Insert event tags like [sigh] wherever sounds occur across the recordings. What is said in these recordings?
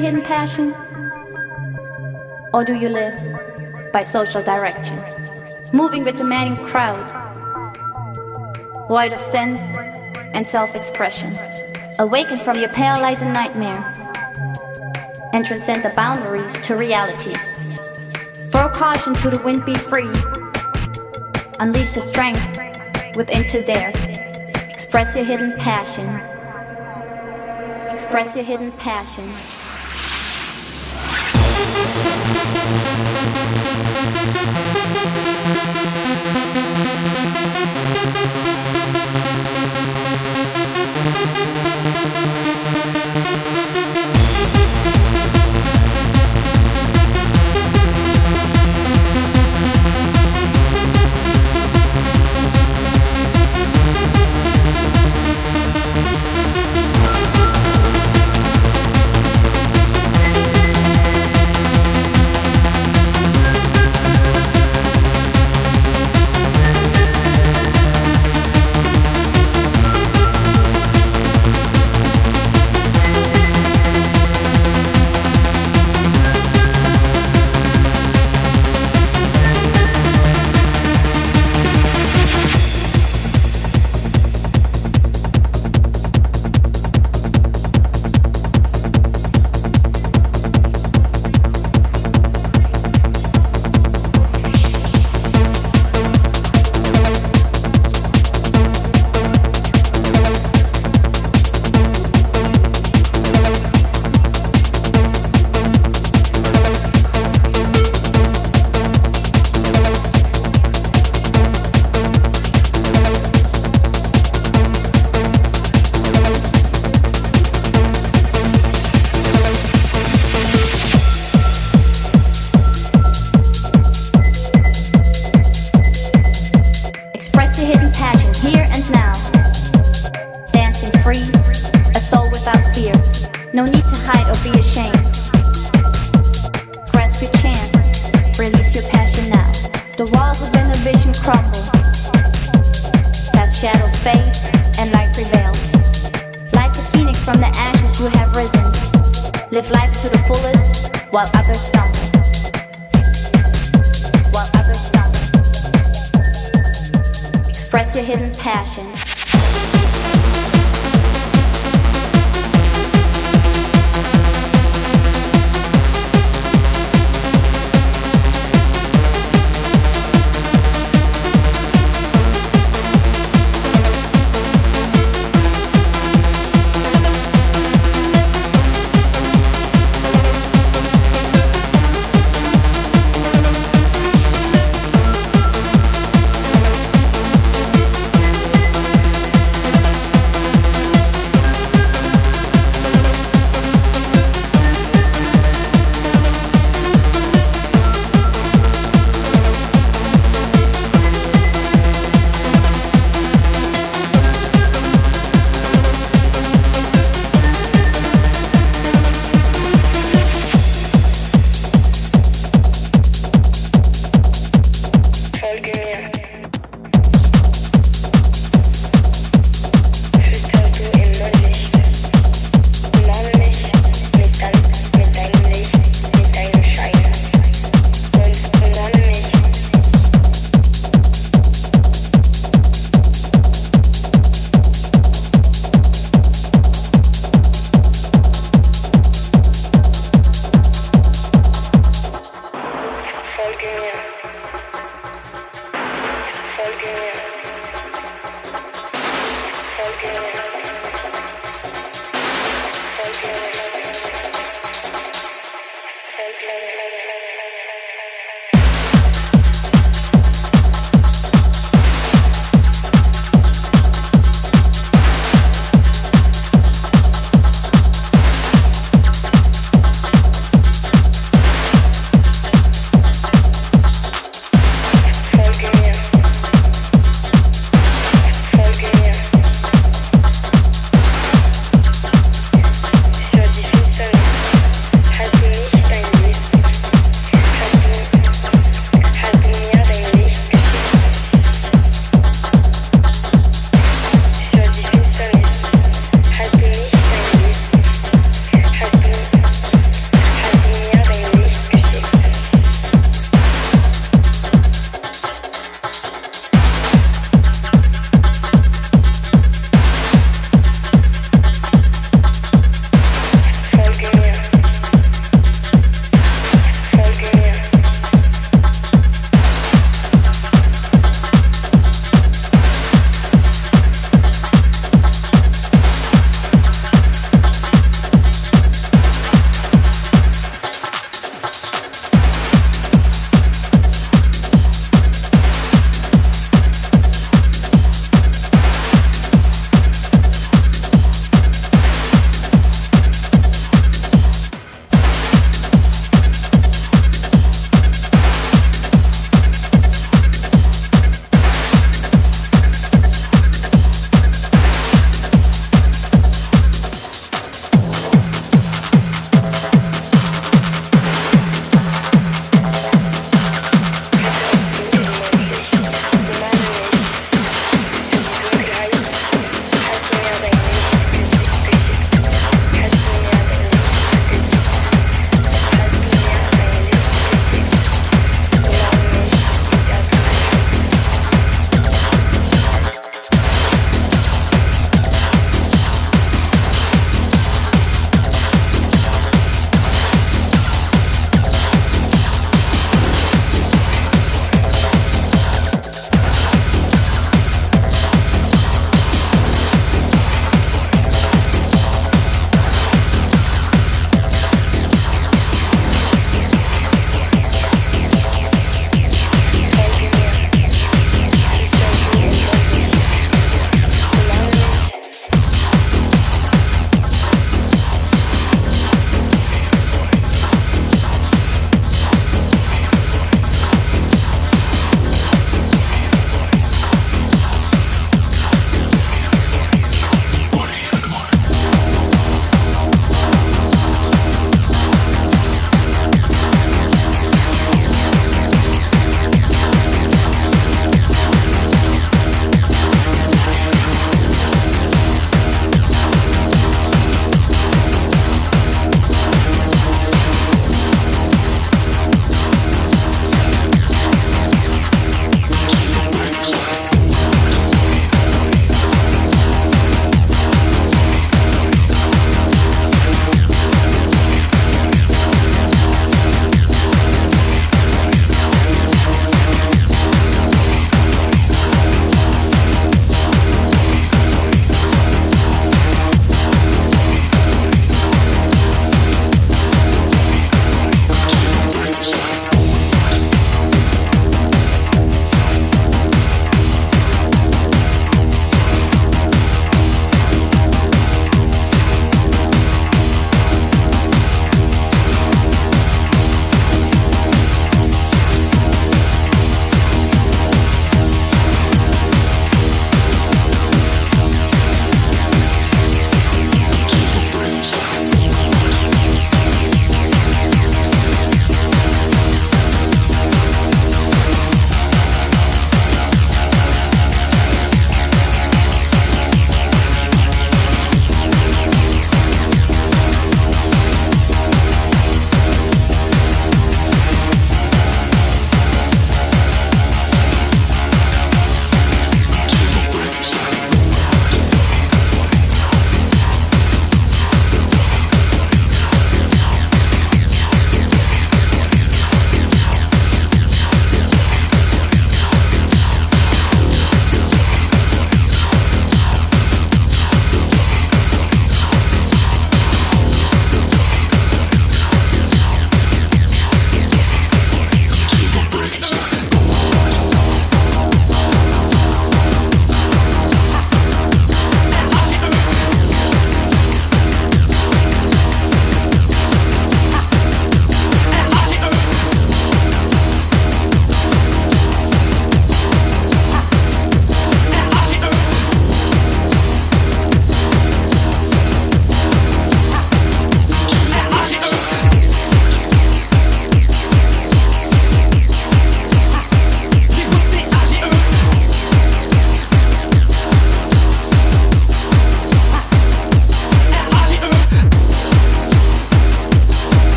hidden passion? Or do you live by social direction, moving with the demanding crowd, void of sense and self expression? Awaken from your paralyzing nightmare and transcend the boundaries to reality. Throw caution to the wind, be free. Unleash the strength within to dare. Express your hidden passion. Express your hidden passion.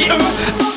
you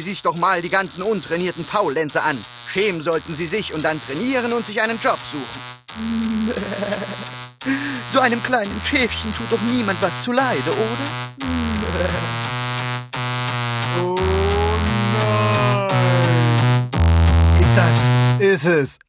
Sie sich doch mal die ganzen untrainierten Faulenzer an. Schämen sollten Sie sich und dann trainieren und sich einen Job suchen. [laughs] So einem kleinen Schäfchen tut doch niemand was zuleide, oder? Oh nein. Ist das? Ist es.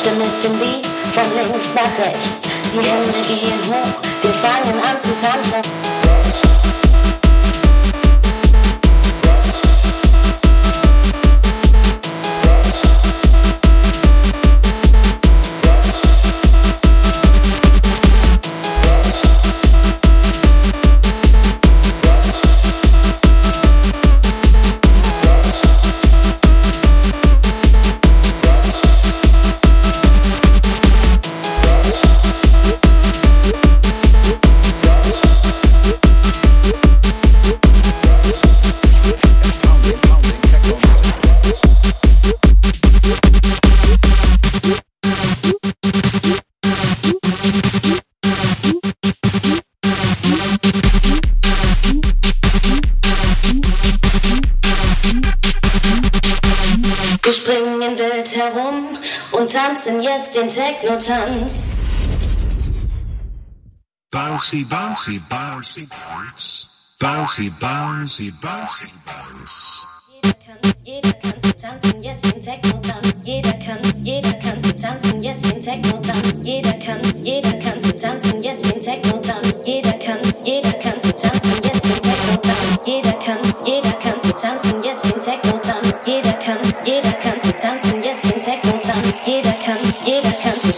Hüfte mit dem Beat von links nach rechts. Die Hände gehen hoch, wir fangen an zu tanzen. Bouncy, bouncy, bouncy, bounce. Bouncy, bouncy, bouncy, bounce. Jeder kann zu tanzen, jetzt den Techno-Tanz. Jeder kann, jeder kann zu tanzen, jetzt den Techno-Tanz. Jeder kann, jeder kann zu tanzen, jetzt den Techno-Tanz. Jeder kann, jeder kann zu tanzen, jetzt den Techno-Tanz. Jeder kann, jeder kann zu tanzen, jetzt den Techno-Tanz. Jeder kann, jeder kann zu tanzen, jetzt den Techno-Tanz. Jeder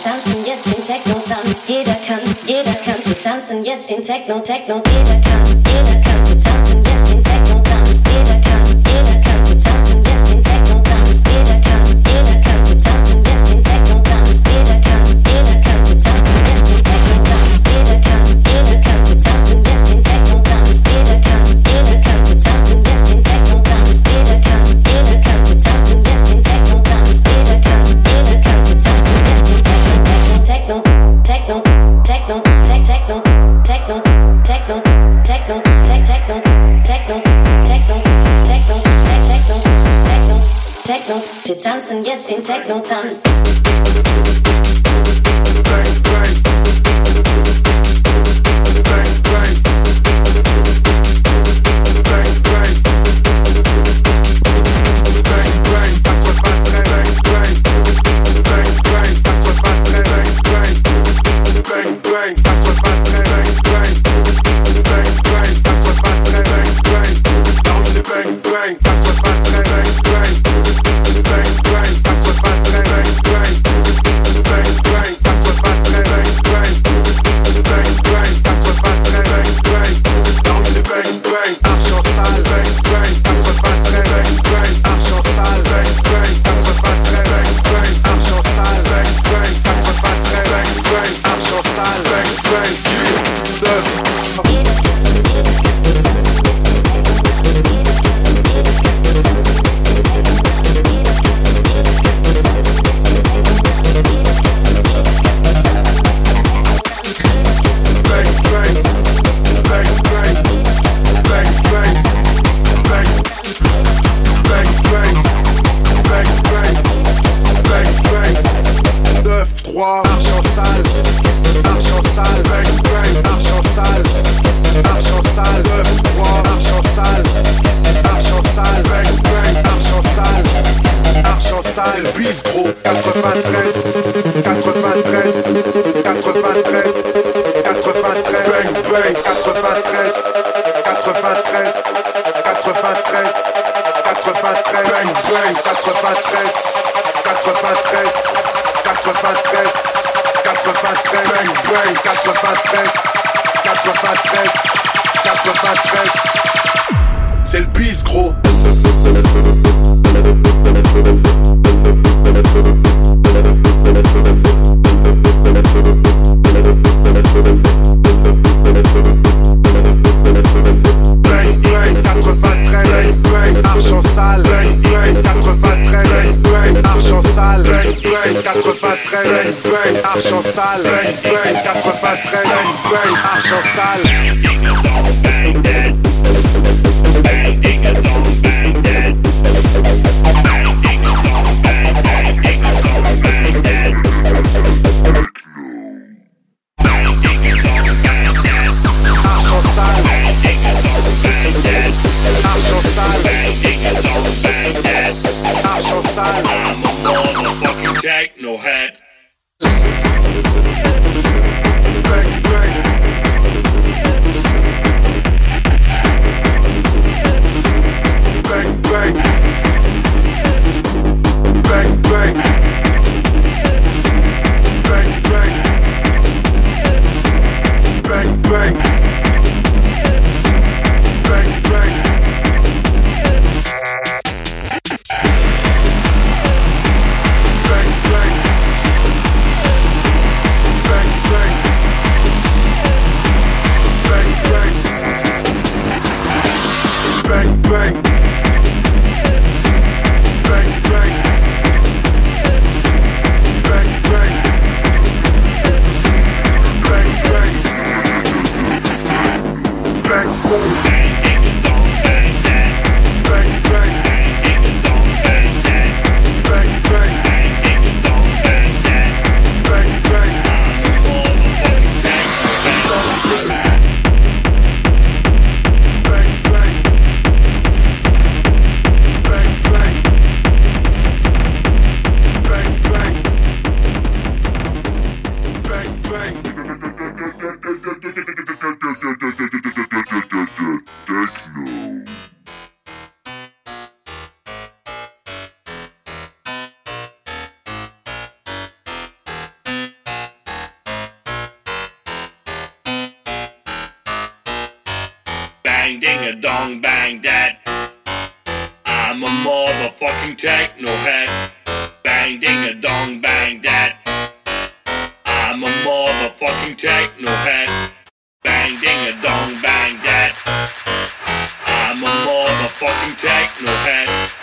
tanzen, jetzt den Techno-Tanz. Jeder kann, jeder kann zu tanzen, jetzt den Techno, Techno. Jeder kann, jeder kann bang, ding a dong, bang that. I'm a motherfucking techno head. Bang, ding a dong, bang that. I'm a motherfucking techno head. Bang, ding a dong, bang that. I'm a motherfucking techno head.